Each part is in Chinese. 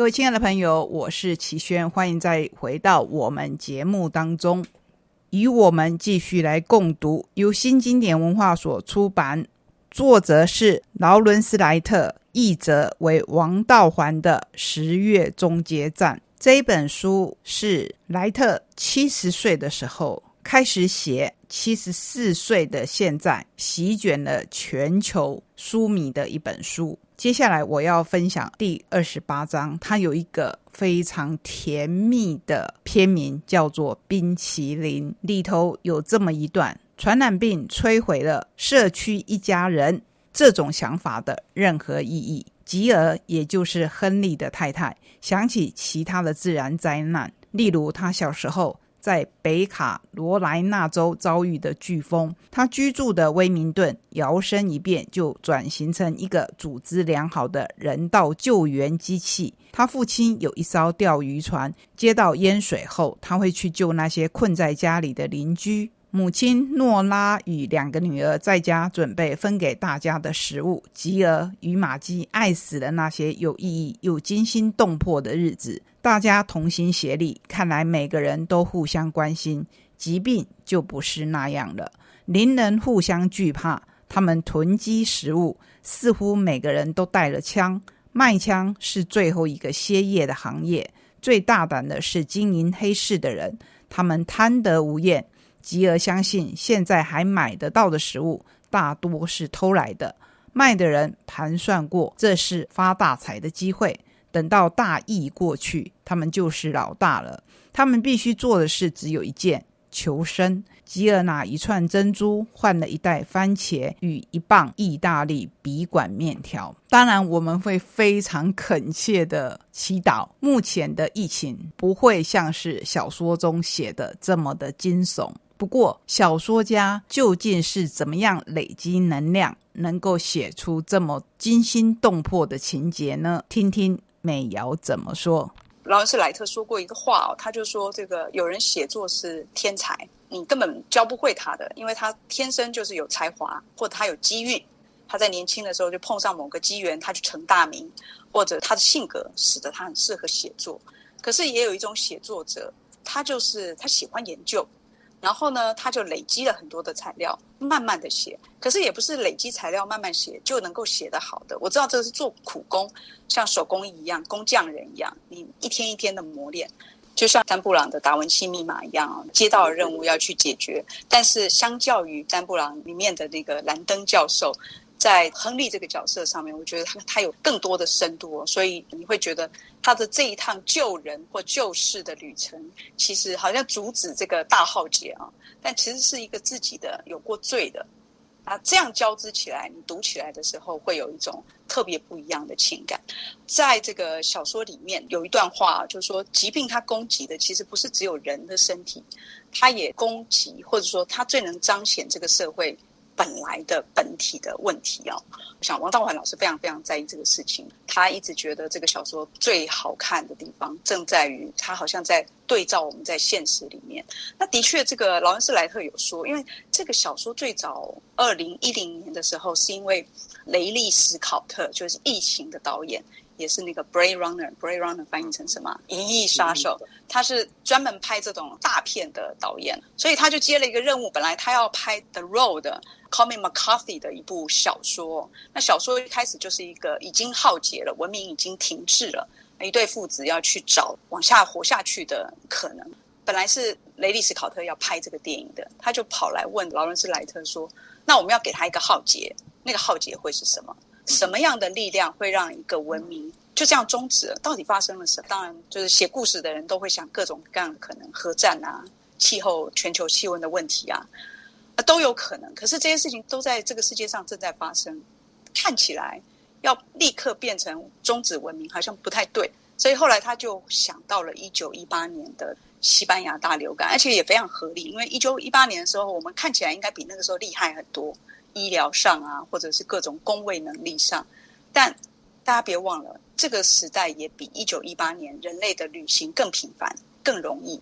各位亲爱的朋友，我是齐轩，欢迎再回到我们节目当中，与我们继续来共读由新经典文化所出版，作者是劳伦斯莱特，译者为王道环的《十月终结站》。这一本书是莱特七十岁的时候开始写，七十四岁的现在席卷了全球书迷的一本书。接下来我要分享第二十八章，它有一个非常甜蜜的片名，叫做《冰淇淋》。里头有这么一段：传染病摧毁了社区一家人这种想法的任何意义。吉尔，也就是亨利的太太，想起其他的自然灾难，例如他小时候。在北卡罗来纳州遭遇的飓风，他居住的威明顿摇身一变就转型成一个组织良好的人道救援机器。他父亲有一艘钓鱼船，接到淹水后，他会去救那些困在家里的邻居。母亲诺拉与两个女儿在家准备分给大家的食物。吉尔与玛姬爱死了那些有意义又惊心动魄的日子。大家同心协力，看来每个人都互相关心。疾病就不是那样了，邻人互相惧怕，他们囤积食物，似乎每个人都带了枪。卖枪是最后一个歇业的行业，最大胆的是经营黑市的人，他们贪得无厌。吉尔相信，现在还买得到的食物大多是偷来的。卖的人盘算过，这是发大财的机会。等到大疫过去，他们就是老大了。他们必须做的事只有一件：求生。吉尔拿一串珍珠换了一袋番茄与一磅意大利笔管面条。当然，我们会非常恳切的祈祷，目前的疫情不会像是小说中写的这么的惊悚。不过，小说家究竟是怎么样累积能量，能够写出这么惊心动魄的情节呢？听听美瑶怎么说。劳伦斯莱特说过一个话哦，他就说：“这个有人写作是天才，你根本教不会他的，因为他天生就是有才华，或者他有机遇。他在年轻的时候就碰上某个机缘，他就成大名，或者他的性格使得他很适合写作。可是也有一种写作者，他就是他喜欢研究。”然后呢，他就累积了很多的材料，慢慢的写。可是也不是累积材料慢慢写就能够写得好的。我知道这是做苦工，像手工艺一样，工匠人一样，你一天一天的磨练，就像丹布朗的达文西密码一样，接到任务要去解决。但是相较于丹布朗里面的那个兰登教授。在亨利这个角色上面，我觉得他他有更多的深度哦，所以你会觉得他的这一趟救人或救世的旅程，其实好像阻止这个大浩劫啊，但其实是一个自己的有过罪的啊，这样交织起来，你读起来的时候会有一种特别不一样的情感。在这个小说里面有一段话，就是说疾病它攻击的其实不是只有人的身体，它也攻击或者说它最能彰显这个社会。本来的本体的问题哦，我想王道环老师非常非常在意这个事情。他一直觉得这个小说最好看的地方，正在于他好像在对照我们在现实里面。那的确，这个劳恩斯莱特有说，因为这个小说最早二零一零年的时候，是因为雷利斯考特就是《疫情》的导演。也是那个《Blade Runner》，《Blade Runner》翻译成什么？《银翼杀手》。他是专门拍这种大片的导演，所以他就接了一个任务。本来他要拍《The Road》，Colin McCarthy 的一部小说。那小说一开始就是一个已经浩劫了，文明已经停滞了，一对父子要去找往下活下去的可能。本来是雷利斯考特要拍这个电影的，他就跑来问劳伦斯莱特说：“那我们要给他一个浩劫，那个浩劫会是什么？”什么样的力量会让一个文明就这样终止了？到底发生了什么？当然，就是写故事的人都会想各种各样的可能，核战啊，气候、全球气温的问题啊，都有可能。可是这些事情都在这个世界上正在发生，看起来要立刻变成终止文明，好像不太对。所以后来他就想到了一九一八年的西班牙大流感，而且也非常合理，因为一九一八年的时候，我们看起来应该比那个时候厉害很多。医疗上啊，或者是各种工位能力上，但大家别忘了，这个时代也比一九一八年人类的旅行更频繁、更容易。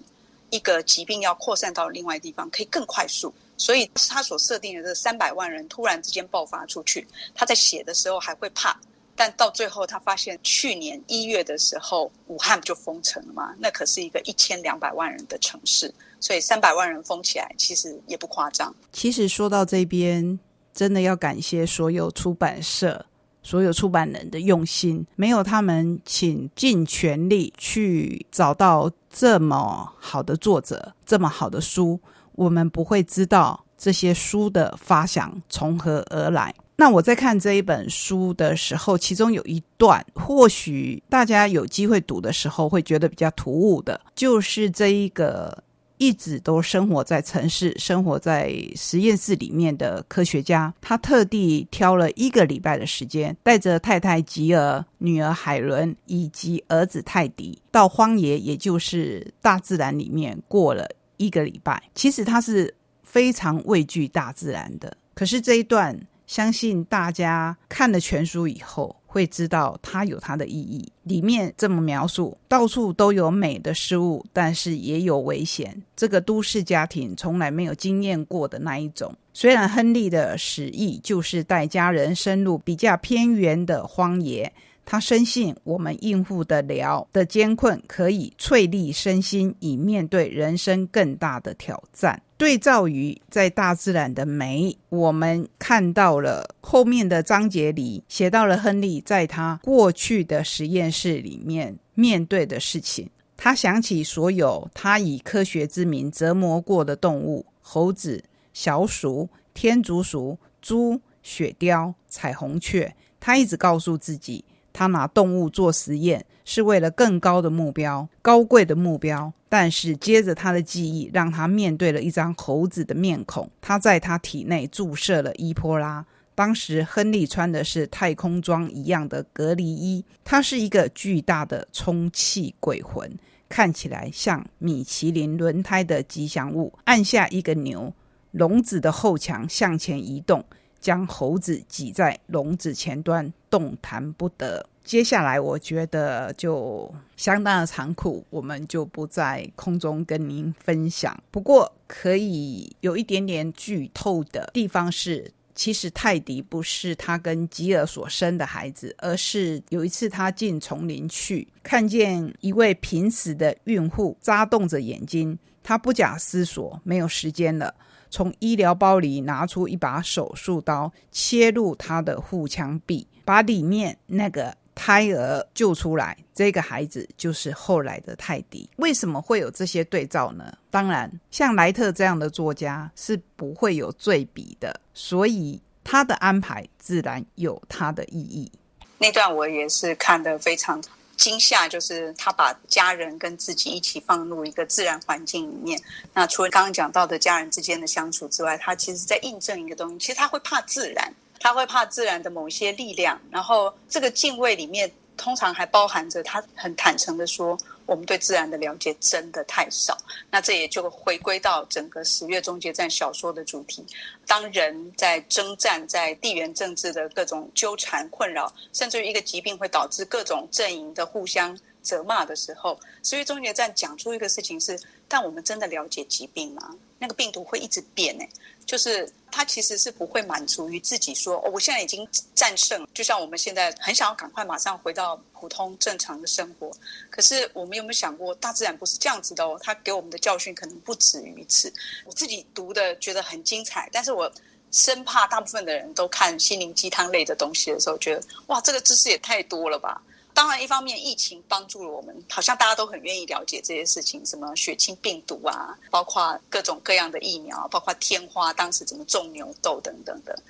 一个疾病要扩散到另外地方，可以更快速。所以他所设定的这三百万人突然之间爆发出去，他在写的时候还会怕但到最后他发现，去年一月的时候，武汉就封城了嘛，那可是一个一千两百万人的城市，所以三百万人封起来，其实也不夸张。其实说到这边，真的要感谢所有出版社。所有出版人的用心，没有他们请尽全力去找到这么好的作者、这么好的书，我们不会知道这些书的发想从何而来。那我在看这一本书的时候，其中有一段，或许大家有机会读的时候会觉得比较突兀的，就是这一个。一直都生活在城市、生活在实验室里面的科学家，他特地挑了一个礼拜的时间，带着太太吉尔、女儿海伦以及儿子泰迪，到荒野，也就是大自然里面过了一个礼拜。其实他是非常畏惧大自然的，可是这一段。相信大家看了全书以后，会知道它有它的意义。里面这么描述：到处都有美的事物，但是也有危险。这个都市家庭从来没有经验过的那一种。虽然亨利的使意就是带家人深入比较偏远的荒野。他深信，我们应付得了的艰困，可以淬砺身心，以面对人生更大的挑战。对照于在大自然的美，我们看到了后面的章节里写到了亨利在他过去的实验室里面面对的事情。他想起所有他以科学之名折磨过的动物：猴子、小鼠、天竺鼠、猪、雪貂、彩虹雀。他一直告诉自己。他拿动物做实验是为了更高的目标、高贵的目标。但是接着他的记忆让他面对了一张猴子的面孔，他在他体内注射了伊波拉。当时亨利穿的是太空装一样的隔离衣，他是一个巨大的充气鬼魂，看起来像米其林轮胎的吉祥物。按下一个钮，笼子的后墙向前移动。将猴子挤在笼子前端，动弹不得。接下来，我觉得就相当的残酷，我们就不在空中跟您分享。不过，可以有一点点剧透的地方是，其实泰迪不是他跟吉尔所生的孩子，而是有一次他进丛林去，看见一位濒死的孕妇眨动着眼睛，他不假思索，没有时间了。从医疗包里拿出一把手术刀，切入他的腹腔壁，把里面那个胎儿救出来。这个孩子就是后来的泰迪。为什么会有这些对照呢？当然，像莱特这样的作家是不会有对比的，所以他的安排自然有他的意义。那段我也是看得非常。惊吓就是他把家人跟自己一起放入一个自然环境里面。那除了刚刚讲到的家人之间的相处之外，他其实在印证一个东西。其实他会怕自然，他会怕自然的某些力量。然后这个敬畏里面，通常还包含着他很坦诚的说。我们对自然的了解真的太少，那这也就回归到整个《十月终结战》小说的主题。当人在征战，在地缘政治的各种纠缠困扰，甚至于一个疾病会导致各种阵营的互相责骂的时候，《十月终结站》讲出一个事情是：但我们真的了解疾病吗？那个病毒会一直变呢？就是它其实是不会满足于自己说，哦我现在已经战胜，就像我们现在很想要赶快马上回到普通正常的生活。可是我们有没有想过，大自然不是这样子的哦？它给我们的教训可能不止于此。我自己读的觉得很精彩，但是我生怕大部分的人都看心灵鸡汤类的东西的时候，觉得哇，这个知识也太多了吧。当然，一方面疫情帮助了我们，好像大家都很愿意了解这些事情，什么血清病毒啊，包括各种各样的疫苗，包括天花当时怎么种牛痘等等的。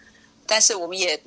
但是我们也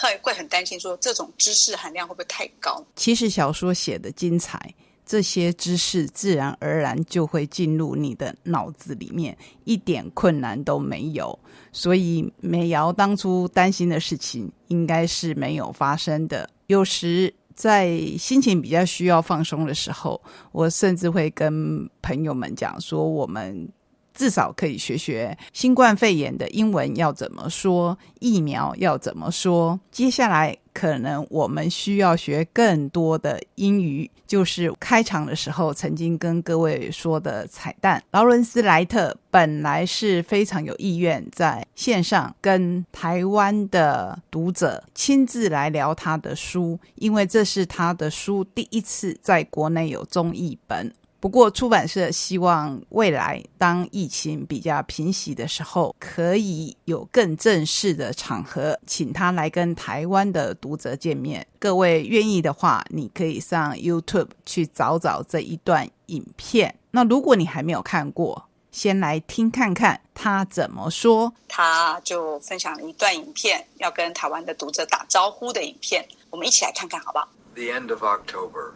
会会很担心，说这种知识含量会不会太高？其实小说写的精彩，这些知识自然而然就会进入你的脑子里面，一点困难都没有。所以美瑶当初担心的事情，应该是没有发生的。有时。在心情比较需要放松的时候，我甚至会跟朋友们讲说，我们至少可以学学新冠肺炎的英文要怎么说，疫苗要怎么说。接下来可能我们需要学更多的英语，就是开场的时候曾经跟各位说的彩蛋。劳伦斯·莱特本来是非常有意愿在线上跟台湾的读者亲自来聊他的书，因为这是他的书第一次在国内有中译本。不过，出版社希望未来当疫情比较平息的时候，可以有更正式的场合，请他来跟台湾的读者见面。各位愿意的话，你可以上 YouTube 去找找这一段影片。那如果你还没有看过，先来听看看他怎么说。他就分享了一段影片，要跟台湾的读者打招呼的影片，我们一起来看看好不好？The end of October.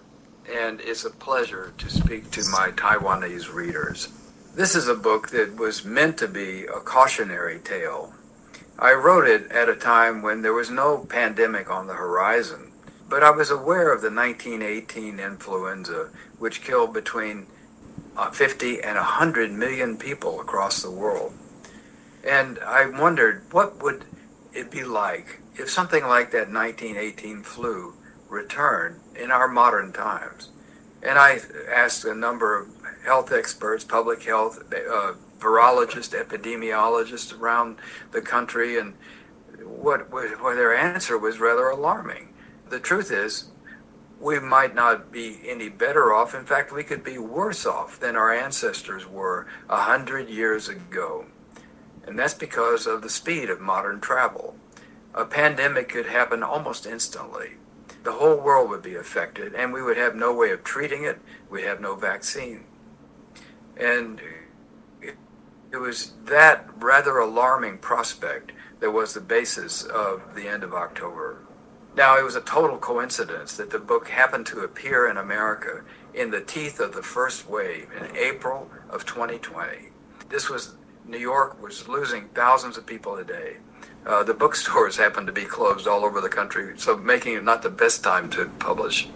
And it's a pleasure to speak to my Taiwanese readers. This is a book that was meant to be a cautionary tale. I wrote it at a time when there was no pandemic on the horizon, but I was aware of the 1918 influenza, which killed between uh, 50 and 100 million people across the world. And I wondered what would it be like if something like that 1918 flu return in our modern times. And I asked a number of health experts, public health, uh, virologists, epidemiologists around the country, and what, what their answer was rather alarming. The truth is, we might not be any better off. In fact, we could be worse off than our ancestors were a hundred years ago. And that's because of the speed of modern travel. A pandemic could happen almost instantly the whole world would be affected, and we would have no way of treating it. We'd have no vaccine. And it was that rather alarming prospect that was the basis of the end of October. Now, it was a total coincidence that the book happened to appear in America in the teeth of the first wave in April of 2020. This was, New York was losing thousands of people a day. Uh, the bookstores happened to be closed all over the country, so making it not the best time to publish.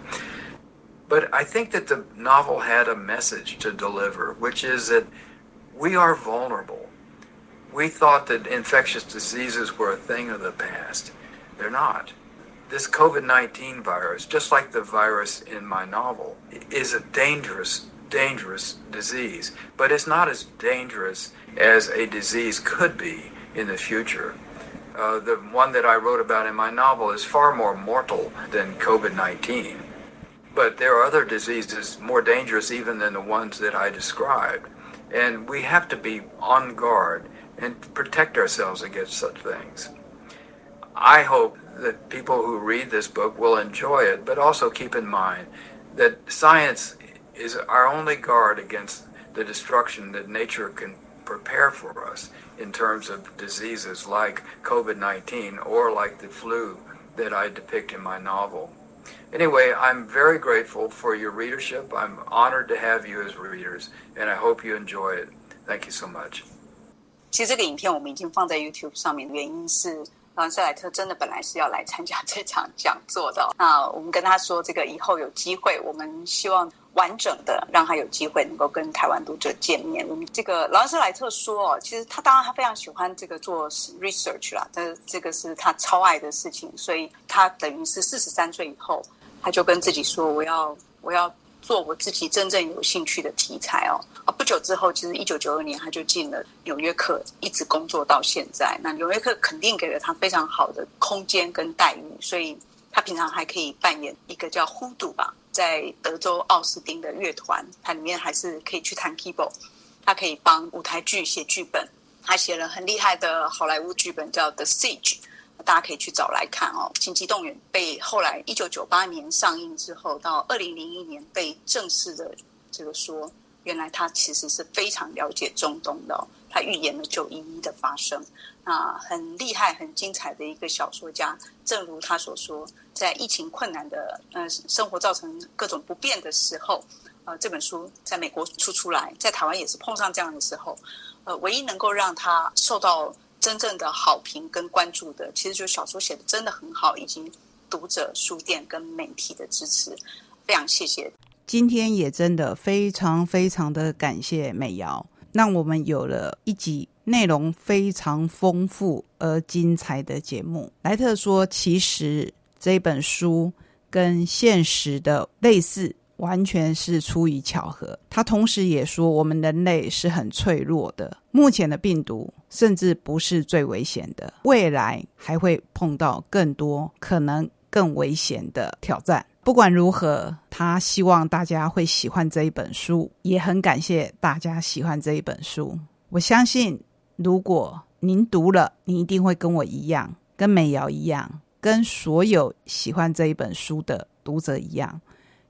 But I think that the novel had a message to deliver, which is that we are vulnerable. We thought that infectious diseases were a thing of the past. They're not. This COVID 19 virus, just like the virus in my novel, is a dangerous, dangerous disease. But it's not as dangerous as a disease could be in the future. Uh, the one that I wrote about in my novel is far more mortal than COVID 19. But there are other diseases more dangerous even than the ones that I described. And we have to be on guard and protect ourselves against such things. I hope that people who read this book will enjoy it, but also keep in mind that science is our only guard against the destruction that nature can prepare for us in terms of diseases like COVID 19 or like the flu that I depict in my novel. Anyway, I'm very grateful for your readership. I'm honored to have you as readers, and I hope you enjoy it. Thank you so much. 其实这个影片我们已经放在 YouTube 上面，原因是朗塞莱特真的本来是要来参加这场讲座的。那我们跟他说，这个以后有机会，我们希望 完整的让他有机会能够跟台湾读者见面。我们这个劳斯莱特说哦，其实他当然他非常喜欢这个做 research 啦，这这个是他超爱的事情，所以他等于是四十三岁以后，他就跟自己说，我要我要做我自己真正有兴趣的题材哦。啊，不久之后，其实一九九二年他就进了纽约客，一直工作到现在。那纽约客肯定给了他非常好的空间跟待遇，所以他平常还可以扮演一个叫 Hoodoo 吧。在德州奥斯汀的乐团，它里面还是可以去弹 keyboard。他可以帮舞台剧写剧本，他写了很厉害的好莱坞剧本，叫《The Siege》，大家可以去找来看哦。《紧急动员》被后来一九九八年上映之后，到二零零一年被正式的这个说，原来他其实是非常了解中东的，他预言了九一一的发生。啊，很厉害、很精彩的一个小说家。正如他所说，在疫情困难的、呃，生活造成各种不便的时候，呃，这本书在美国出出来，在台湾也是碰上这样的时候，呃，唯一能够让他受到真正的好评跟关注的，其实就是小说写的真的很好，以及读者、书店跟媒体的支持。非常谢谢。今天也真的非常非常的感谢美瑶。让我们有了一集内容非常丰富而精彩的节目。莱特说：“其实这本书跟现实的类似。”完全是出于巧合。他同时也说，我们人类是很脆弱的。目前的病毒甚至不是最危险的，未来还会碰到更多可能更危险的挑战。不管如何，他希望大家会喜欢这一本书，也很感谢大家喜欢这一本书。我相信，如果您读了，你一定会跟我一样，跟美瑶一样，跟所有喜欢这一本书的读者一样。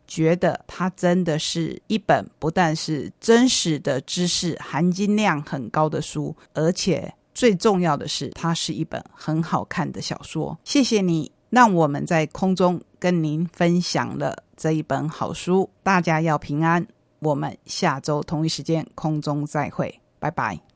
觉得它真的是一本不但是真实的知识含金量很高的书，而且最重要的是，它是一本很好看的小说。谢谢你让我们在空中跟您分享了这一本好书。大家要平安，我们下周同一时间空中再会，拜拜。